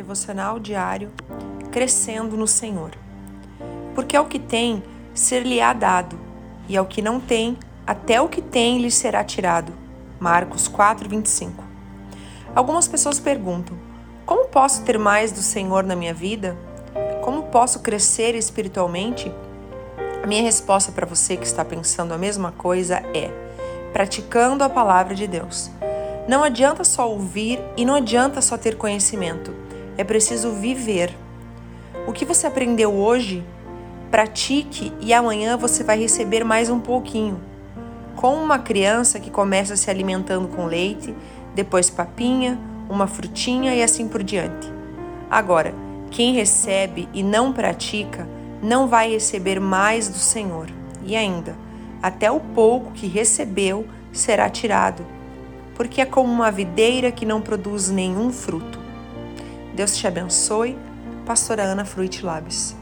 devocional diário Crescendo no Senhor. Porque ao que tem, ser-lhe-á dado, e ao que não tem, até o que tem lhe será tirado. Marcos 4, 25. Algumas pessoas perguntam: como posso ter mais do Senhor na minha vida? Como posso crescer espiritualmente? A minha resposta para você que está pensando a mesma coisa é: praticando a palavra de Deus. Não adianta só ouvir e não adianta só ter conhecimento. É preciso viver. O que você aprendeu hoje, pratique e amanhã você vai receber mais um pouquinho. Como uma criança que começa se alimentando com leite, depois papinha, uma frutinha e assim por diante. Agora, quem recebe e não pratica, não vai receber mais do Senhor. E ainda, até o pouco que recebeu será tirado, porque é como uma videira que não produz nenhum fruto. Deus te abençoe. Pastora Ana Fruit Labs.